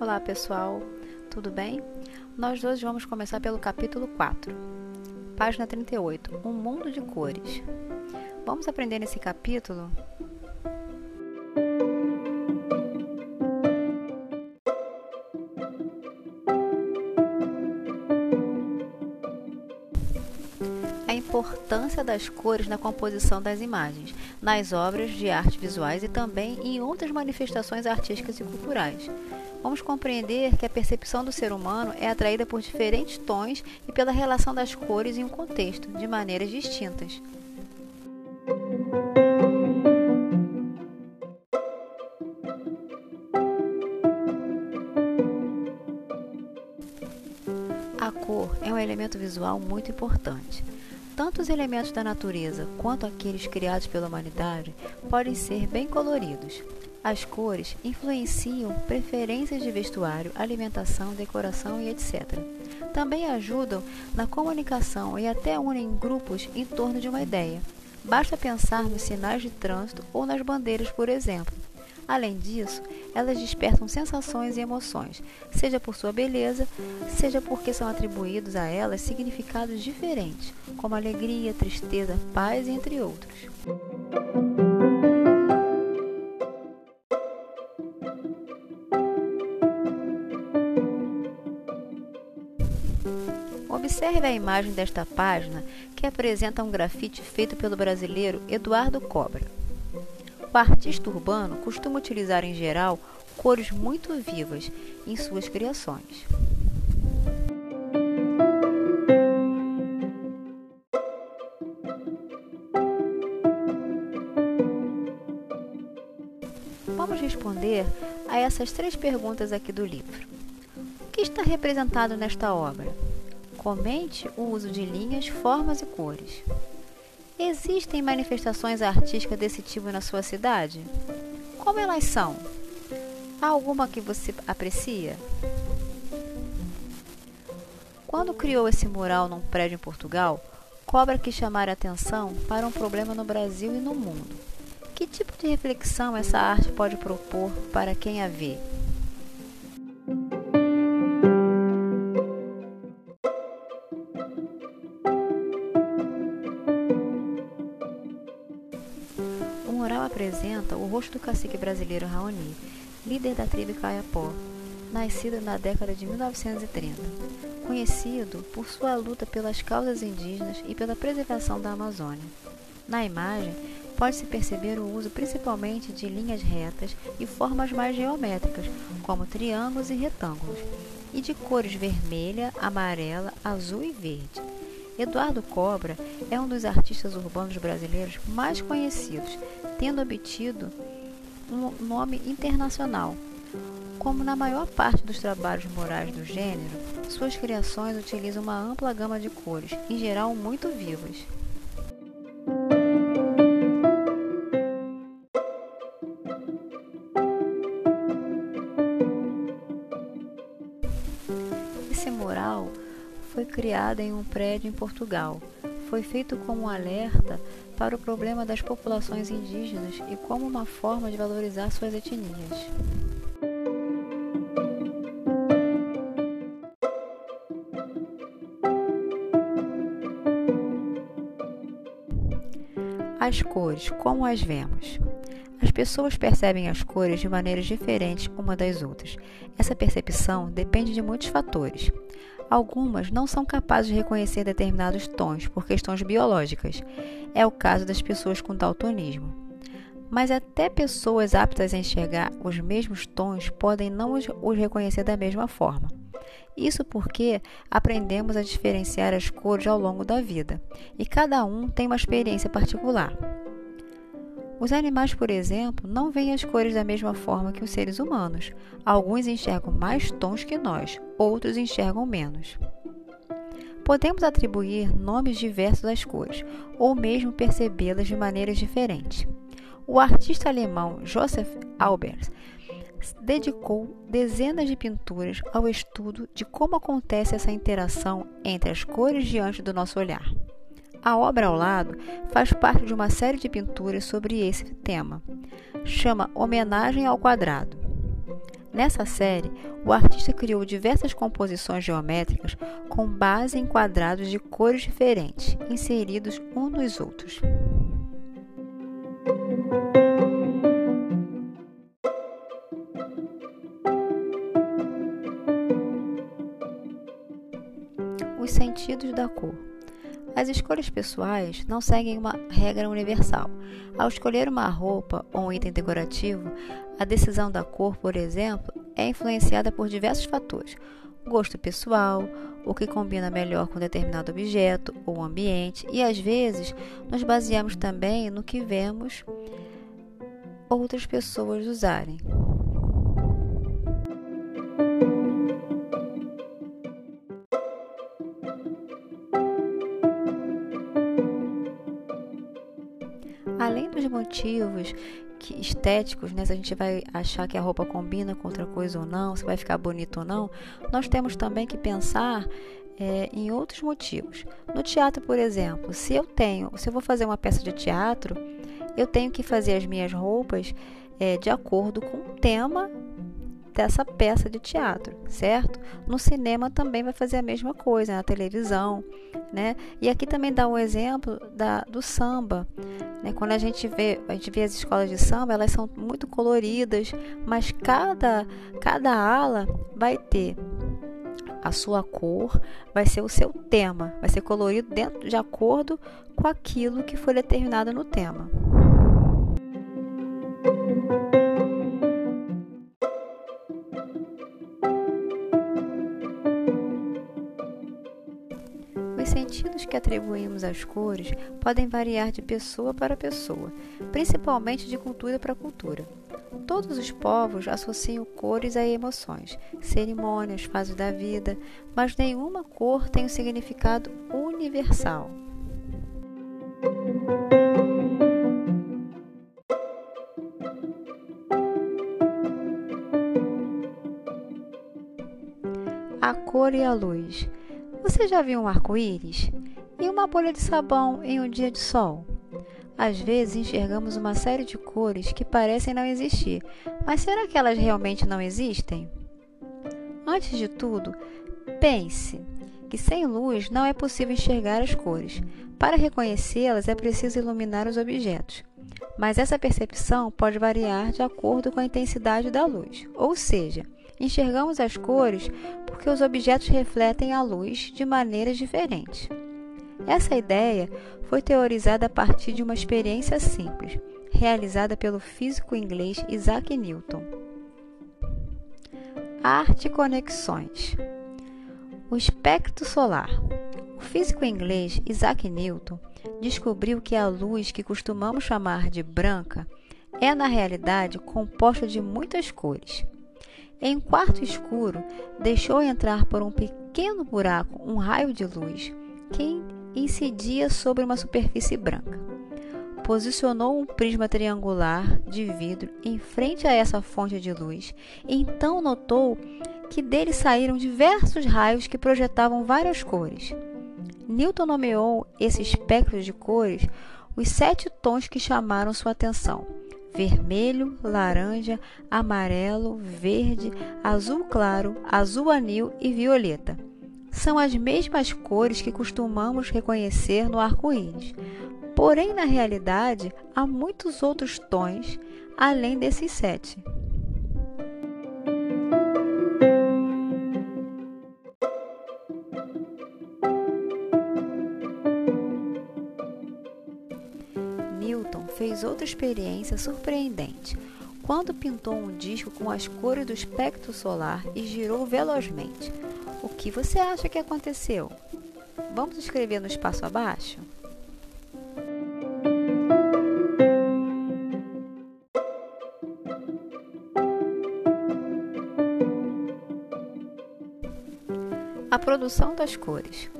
Olá pessoal, tudo bem? Nós hoje vamos começar pelo capítulo 4, página 38, Um Mundo de Cores. Vamos aprender nesse capítulo importância das cores na composição das imagens, nas obras de arte visuais e também em outras manifestações artísticas e culturais vamos compreender que a percepção do ser humano é atraída por diferentes tons e pela relação das cores em um contexto, de maneiras distintas. A cor é um elemento visual muito importante. Tanto os elementos da natureza quanto aqueles criados pela humanidade podem ser bem coloridos. As cores influenciam preferências de vestuário, alimentação, decoração e etc. Também ajudam na comunicação e até unem grupos em torno de uma ideia. Basta pensar nos sinais de trânsito ou nas bandeiras, por exemplo. Além disso, elas despertam sensações e emoções, seja por sua beleza, seja porque são atribuídos a elas significados diferentes, como alegria, tristeza, paz, entre outros. Observe a imagem desta página que apresenta um grafite feito pelo brasileiro Eduardo Cobra. O artista urbano costuma utilizar em geral cores muito vivas em suas criações. Vamos responder a essas três perguntas aqui do livro. O que está representado nesta obra? Comente o uso de linhas, formas e cores. Existem manifestações artísticas desse tipo na sua cidade? Como elas são? Há alguma que você aprecia? Quando criou esse mural num prédio em Portugal, cobra que chamar atenção para um problema no Brasil e no mundo. Que tipo de reflexão essa arte pode propor para quem a vê? Apresenta o rosto do cacique brasileiro Raoni, líder da tribo Caiapó, nascido na década de 1930, conhecido por sua luta pelas causas indígenas e pela preservação da Amazônia. Na imagem, pode-se perceber o uso principalmente de linhas retas e formas mais geométricas, como triângulos e retângulos, e de cores vermelha, amarela, azul e verde. Eduardo Cobra é um dos artistas urbanos brasileiros mais conhecidos, tendo obtido um nome internacional. Como na maior parte dos trabalhos morais do gênero, suas criações utilizam uma ampla gama de cores, em geral muito vivas. Foi criado em um prédio em Portugal. Foi feito como um alerta para o problema das populações indígenas e como uma forma de valorizar suas etnias. As cores, como as vemos? As pessoas percebem as cores de maneiras diferentes uma das outras. Essa percepção depende de muitos fatores. Algumas não são capazes de reconhecer determinados tons por questões biológicas. É o caso das pessoas com daltonismo. Mas até pessoas aptas a enxergar os mesmos tons podem não os reconhecer da mesma forma. Isso porque aprendemos a diferenciar as cores ao longo da vida, e cada um tem uma experiência particular. Os animais, por exemplo, não veem as cores da mesma forma que os seres humanos. Alguns enxergam mais tons que nós, outros enxergam menos. Podemos atribuir nomes diversos às cores, ou mesmo percebê-las de maneiras diferentes. O artista alemão Joseph Albers dedicou dezenas de pinturas ao estudo de como acontece essa interação entre as cores diante do nosso olhar. A obra ao lado faz parte de uma série de pinturas sobre esse tema. Chama Homenagem ao Quadrado. Nessa série, o artista criou diversas composições geométricas com base em quadrados de cores diferentes, inseridos um nos outros. Os sentidos da cor. As escolhas pessoais não seguem uma regra universal. Ao escolher uma roupa ou um item decorativo, a decisão da cor, por exemplo, é influenciada por diversos fatores: gosto pessoal, o que combina melhor com determinado objeto ou ambiente, e às vezes nos baseamos também no que vemos outras pessoas usarem. Motivos que, estéticos, né, se a gente vai achar que a roupa combina com outra coisa ou não, se vai ficar bonito ou não, nós temos também que pensar é, em outros motivos. No teatro, por exemplo, se eu tenho, se eu vou fazer uma peça de teatro, eu tenho que fazer as minhas roupas é, de acordo com o tema dessa peça de teatro, certo? No cinema também vai fazer a mesma coisa, na televisão, né? E aqui também dá um exemplo da, do samba. Né? Quando a gente vê, a gente vê as escolas de samba, elas são muito coloridas, mas cada, cada ala vai ter a sua cor, vai ser o seu tema, vai ser colorido dentro de acordo com aquilo que foi determinado no tema. Atribuímos às cores podem variar de pessoa para pessoa, principalmente de cultura para cultura. Todos os povos associam cores a emoções, cerimônias, fases da vida, mas nenhuma cor tem um significado universal. A cor e a luz. Você já viu um arco-íris? Uma bolha de sabão em um dia de sol? Às vezes enxergamos uma série de cores que parecem não existir, mas será que elas realmente não existem? Antes de tudo, pense que sem luz não é possível enxergar as cores. Para reconhecê-las é preciso iluminar os objetos. Mas essa percepção pode variar de acordo com a intensidade da luz, ou seja, Enxergamos as cores porque os objetos refletem a luz de maneiras diferentes. Essa ideia foi teorizada a partir de uma experiência simples, realizada pelo físico inglês Isaac Newton. Arte conexões. O espectro solar. O físico inglês Isaac Newton descobriu que a luz que costumamos chamar de branca é, na realidade, composta de muitas cores. Em um quarto escuro, deixou entrar por um pequeno buraco um raio de luz que incidia sobre uma superfície branca. Posicionou um prisma triangular de vidro em frente a essa fonte de luz e então notou que dele saíram diversos raios que projetavam várias cores. Newton nomeou esse espectro de cores os sete tons que chamaram sua atenção vermelho, laranja, amarelo, verde, azul claro, azul anil e violeta. São as mesmas cores que costumamos reconhecer no arco-íris. Porém, na realidade, há muitos outros tons além desses sete. Newton fez outra experiência surpreendente quando pintou um disco com as cores do espectro solar e girou velozmente. O que você acha que aconteceu? Vamos escrever no espaço abaixo? A produção das cores.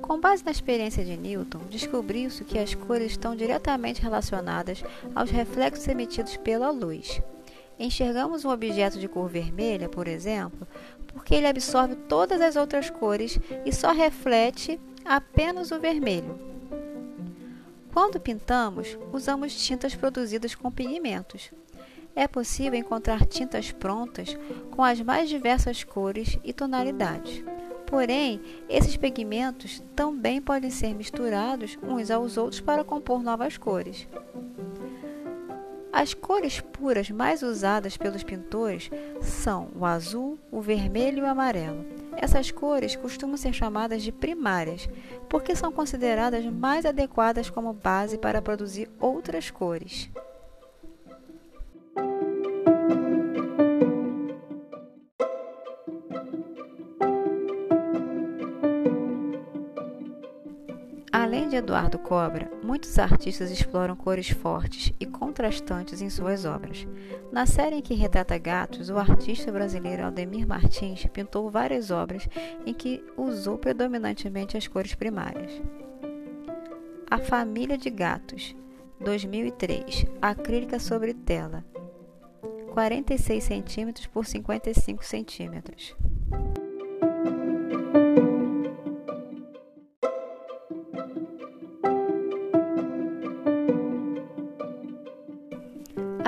Com base na experiência de Newton, descobriu-se que as cores estão diretamente relacionadas aos reflexos emitidos pela luz. Enxergamos um objeto de cor vermelha, por exemplo, porque ele absorve todas as outras cores e só reflete apenas o vermelho. Quando pintamos, usamos tintas produzidas com pigmentos. É possível encontrar tintas prontas com as mais diversas cores e tonalidades. Porém, esses pigmentos também podem ser misturados uns aos outros para compor novas cores. As cores puras mais usadas pelos pintores são o azul, o vermelho e o amarelo. Essas cores costumam ser chamadas de primárias, porque são consideradas mais adequadas como base para produzir outras cores. Além de Eduardo Cobra, muitos artistas exploram cores fortes e contrastantes em suas obras. Na série em que retrata gatos, o artista brasileiro Aldemir Martins pintou várias obras em que usou predominantemente as cores primárias. A Família de Gatos, 2003, acrílica sobre tela, 46 cm por 55 cm.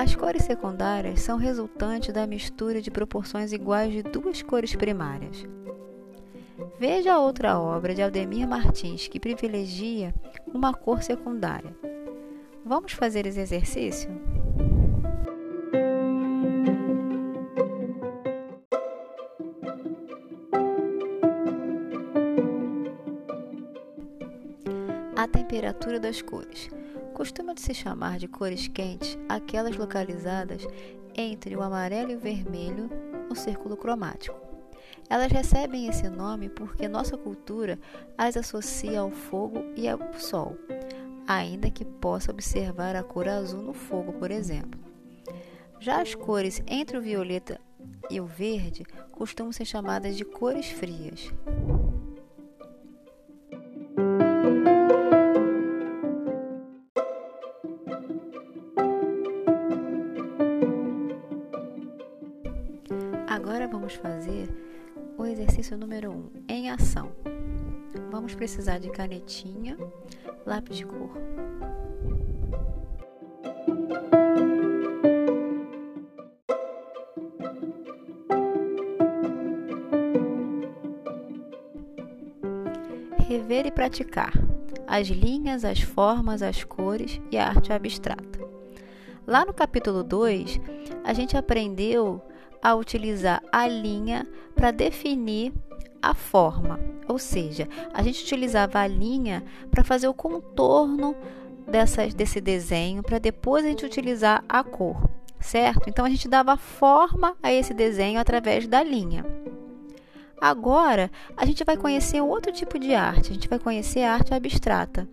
As cores secundárias são resultante da mistura de proporções iguais de duas cores primárias. Veja outra obra de Aldemir Martins que privilegia uma cor secundária. Vamos fazer esse exercício? A temperatura das cores. Costuma se chamar de cores quentes aquelas localizadas entre o amarelo e o vermelho no círculo cromático. Elas recebem esse nome porque nossa cultura as associa ao fogo e ao sol, ainda que possa observar a cor azul no fogo, por exemplo. Já as cores entre o violeta e o verde costumam ser chamadas de cores frias. Precisar de canetinha, lápis de cor. Rever e praticar as linhas, as formas, as cores e a arte abstrata. Lá no capítulo 2, a gente aprendeu a utilizar a linha para definir a forma, ou seja, a gente utilizava a linha para fazer o contorno dessa, desse desenho, para depois a gente utilizar a cor, certo? Então a gente dava forma a esse desenho através da linha. Agora a gente vai conhecer outro tipo de arte, a gente vai conhecer a arte abstrata.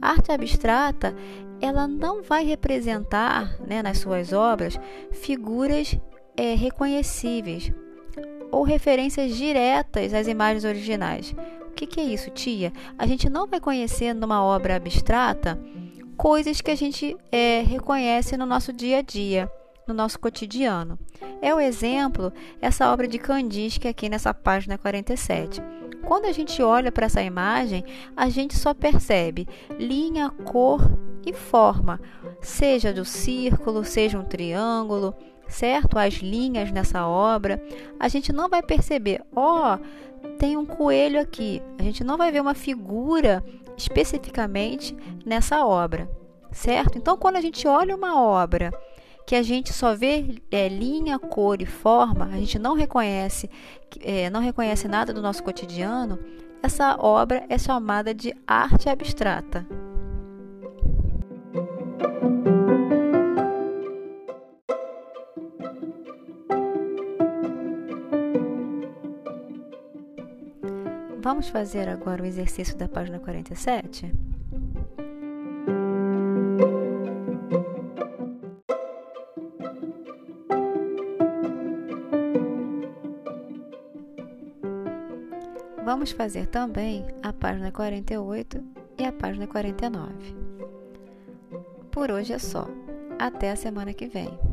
A arte abstrata ela não vai representar né, nas suas obras figuras é, reconhecíveis ou referências diretas às imagens originais. O que, que é isso, tia? A gente não vai conhecer numa obra abstrata coisas que a gente é, reconhece no nosso dia a dia, no nosso cotidiano. É o exemplo, essa obra de Kandinsky aqui nessa página 47. Quando a gente olha para essa imagem, a gente só percebe linha, cor e forma, seja do círculo, seja um triângulo, certo? As linhas nessa obra, a gente não vai perceber, ó, oh, tem um coelho aqui. A gente não vai ver uma figura especificamente nessa obra, certo? Então, quando a gente olha uma obra que a gente só vê é, linha, cor e forma, a gente não reconhece, é, não reconhece nada do nosso cotidiano, essa obra é chamada de arte abstrata. Vamos fazer agora o exercício da página 47? Vamos fazer também a página 48 e a página 49. Por hoje é só. Até a semana que vem.